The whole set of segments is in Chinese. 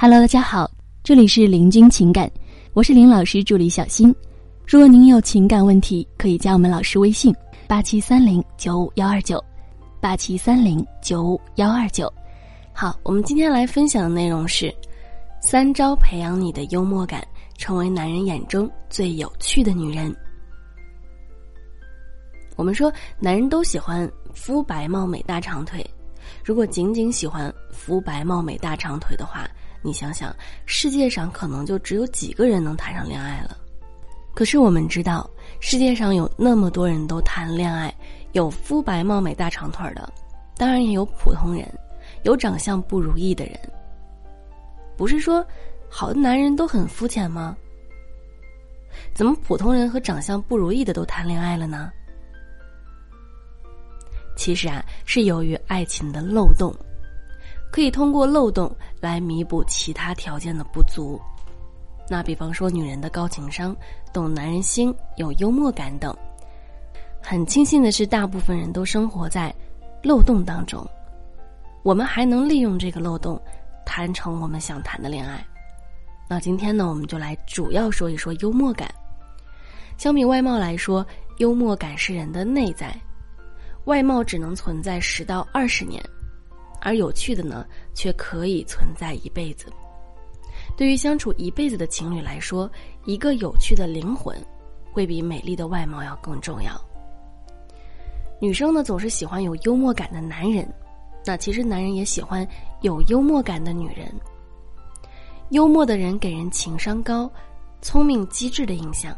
Hello，大家好，这里是林君情感，我是林老师助理小新。如果您有情感问题，可以加我们老师微信：八七三零九五幺二九，八七三零九五幺二九。好，我们今天来分享的内容是三招培养你的幽默感，成为男人眼中最有趣的女人。我们说，男人都喜欢肤白貌美大长腿，如果仅仅喜欢肤白貌美大长腿的话，你想想，世界上可能就只有几个人能谈上恋爱了。可是我们知道，世界上有那么多人都谈恋爱，有肤白貌美大长腿的，当然也有普通人，有长相不如意的人。不是说好的男人都很肤浅吗？怎么普通人和长相不如意的都谈恋爱了呢？其实啊，是由于爱情的漏洞，可以通过漏洞来弥补其他条件的不足。那比方说，女人的高情商、懂男人心、有幽默感等。很庆幸的是，大部分人都生活在漏洞当中。我们还能利用这个漏洞，谈成我们想谈的恋爱。那今天呢，我们就来主要说一说幽默感。相比外貌来说，幽默感是人的内在。外貌只能存在十到二十年，而有趣的呢，却可以存在一辈子。对于相处一辈子的情侣来说，一个有趣的灵魂，会比美丽的外貌要更重要。女生呢，总是喜欢有幽默感的男人，那其实男人也喜欢有幽默感的女人。幽默的人给人情商高、聪明机智的印象，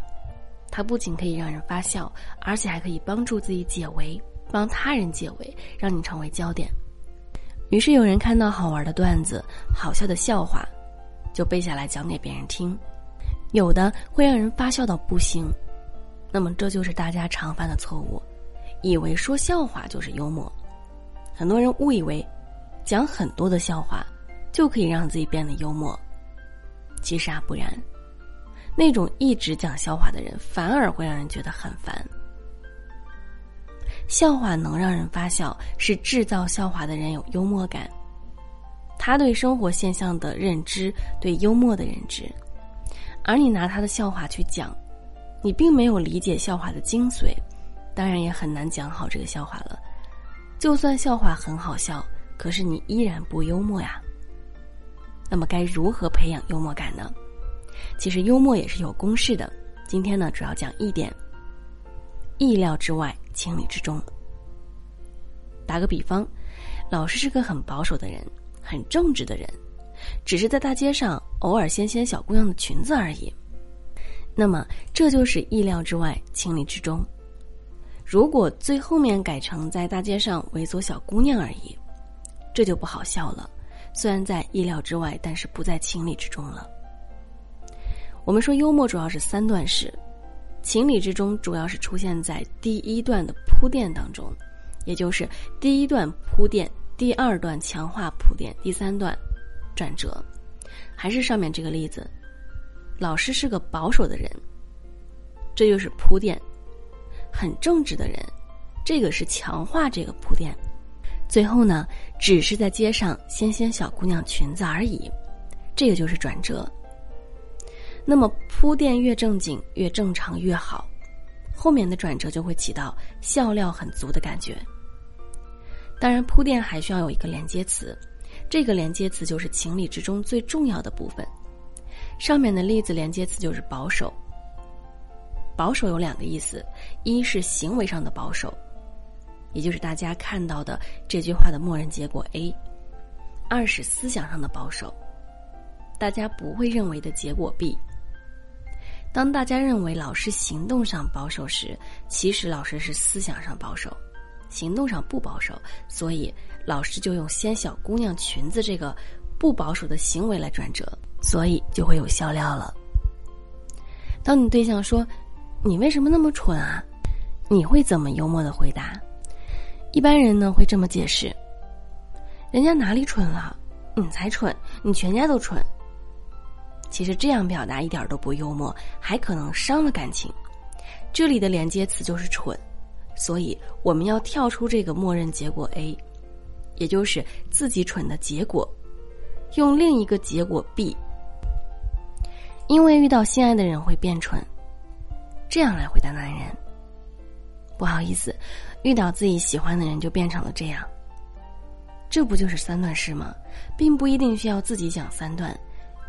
他不仅可以让人发笑，而且还可以帮助自己解围，帮他人解围，让你成为焦点。于是有人看到好玩的段子、好笑的笑话。就背下来讲给别人听，有的会让人发笑到不行，那么这就是大家常犯的错误，以为说笑话就是幽默，很多人误以为讲很多的笑话就可以让自己变得幽默，其实啊不然，那种一直讲笑话的人反而会让人觉得很烦。笑话能让人发笑，是制造笑话的人有幽默感。他对生活现象的认知，对幽默的认知，而你拿他的笑话去讲，你并没有理解笑话的精髓，当然也很难讲好这个笑话了。就算笑话很好笑，可是你依然不幽默呀。那么该如何培养幽默感呢？其实幽默也是有公式的。今天呢，主要讲一点：意料之外，情理之中。打个比方，老师是个很保守的人。很正直的人，只是在大街上偶尔掀掀小姑娘的裙子而已。那么这就是意料之外，情理之中。如果最后面改成在大街上猥琐小姑娘而已，这就不好笑了。虽然在意料之外，但是不在情理之中了。我们说幽默主要是三段式，情理之中主要是出现在第一段的铺垫当中，也就是第一段铺垫。第二段强化铺垫，第三段转折，还是上面这个例子。老师是个保守的人，这就是铺垫；很正直的人，这个是强化这个铺垫。最后呢，只是在街上掀掀小姑娘裙子而已，这个就是转折。那么铺垫越正经、越正常越好，后面的转折就会起到笑料很足的感觉。当然，铺垫还需要有一个连接词，这个连接词就是情理之中最重要的部分。上面的例子连接词就是保守。保守有两个意思，一是行为上的保守，也就是大家看到的这句话的默认结果 A；二是思想上的保守，大家不会认为的结果 B。当大家认为老师行动上保守时，其实老师是思想上保守。行动上不保守，所以老师就用掀小姑娘裙子这个不保守的行为来转折，所以就会有笑料了。当你对象说：“你为什么那么蠢啊？”你会怎么幽默的回答？一般人呢会这么解释：“人家哪里蠢了？你才蠢，你全家都蠢。”其实这样表达一点都不幽默，还可能伤了感情。这里的连接词就是“蠢”。所以我们要跳出这个默认结果 A，也就是自己蠢的结果，用另一个结果 B。因为遇到心爱的人会变蠢，这样来回答男人。不好意思，遇到自己喜欢的人就变成了这样。这不就是三段式吗？并不一定需要自己讲三段，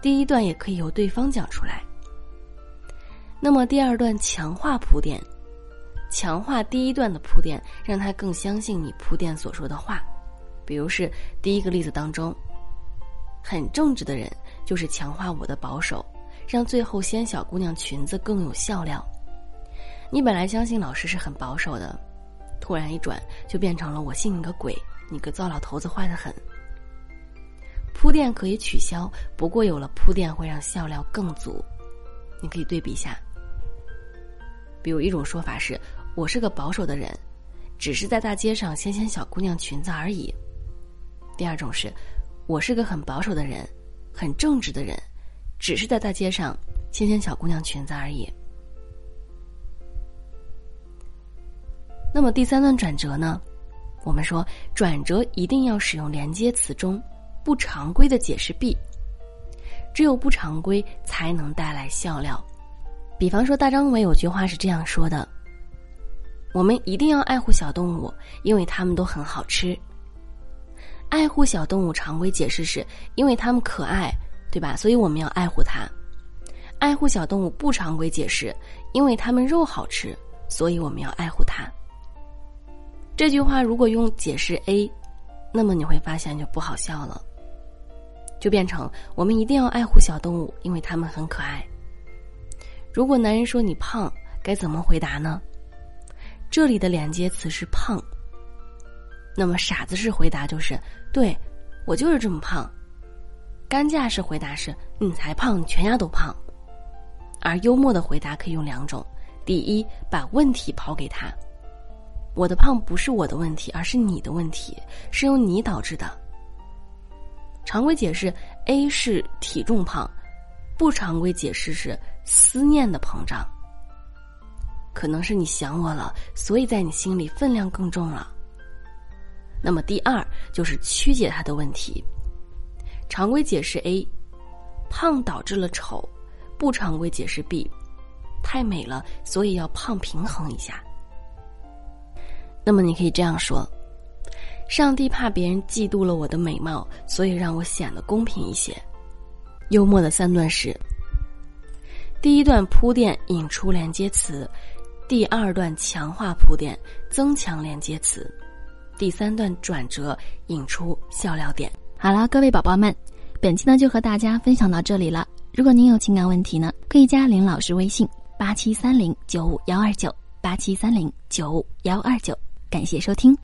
第一段也可以由对方讲出来。那么第二段强化铺垫，强化第一段的铺垫，让他更相信你铺垫所说的话。比如是第一个例子当中，很正直的人就是强化我的保守。让最后掀小姑娘裙子更有笑料。你本来相信老师是很保守的，突然一转就变成了我信你个鬼，你个糟老头子坏的很。铺垫可以取消，不过有了铺垫会让笑料更足。你可以对比一下，比如一种说法是我是个保守的人，只是在大街上掀掀小姑娘裙子而已。第二种是，我是个很保守的人，很正直的人。只是在大街上掀掀小姑娘裙子而已。那么第三段转折呢？我们说转折一定要使用连接词中不常规的解释 B，只有不常规才能带来笑料。比方说大张伟有句话是这样说的：“我们一定要爱护小动物，因为它们都很好吃。”爱护小动物常规解释是因为它们可爱。对吧？所以我们要爱护它，爱护小动物不常规解释，因为它们肉好吃，所以我们要爱护它。这句话如果用解释 A，那么你会发现就不好笑了，就变成我们一定要爱护小动物，因为它们很可爱。如果男人说你胖，该怎么回答呢？这里的连接词是胖，那么傻子式回答就是对，我就是这么胖。干架式回答是“你才胖，全家都胖”，而幽默的回答可以用两种：第一，把问题抛给他，“我的胖不是我的问题，而是你的问题，是由你导致的。”常规解释 A 是体重胖，不常规解释是思念的膨胀。可能是你想我了，所以在你心里分量更重了。那么第二就是曲解他的问题。常规解释 A，胖导致了丑；不常规解释 B，太美了，所以要胖平衡一下。那么你可以这样说：上帝怕别人嫉妒了我的美貌，所以让我显得公平一些。幽默的三段式：第一段铺垫引出连接词，第二段强化铺垫增强连接词，第三段转折引出笑料点。好了，各位宝宝们，本期呢就和大家分享到这里了。如果您有情感问题呢，可以加林老师微信八七三零九五幺二九八七三零九五幺二九。感谢收听。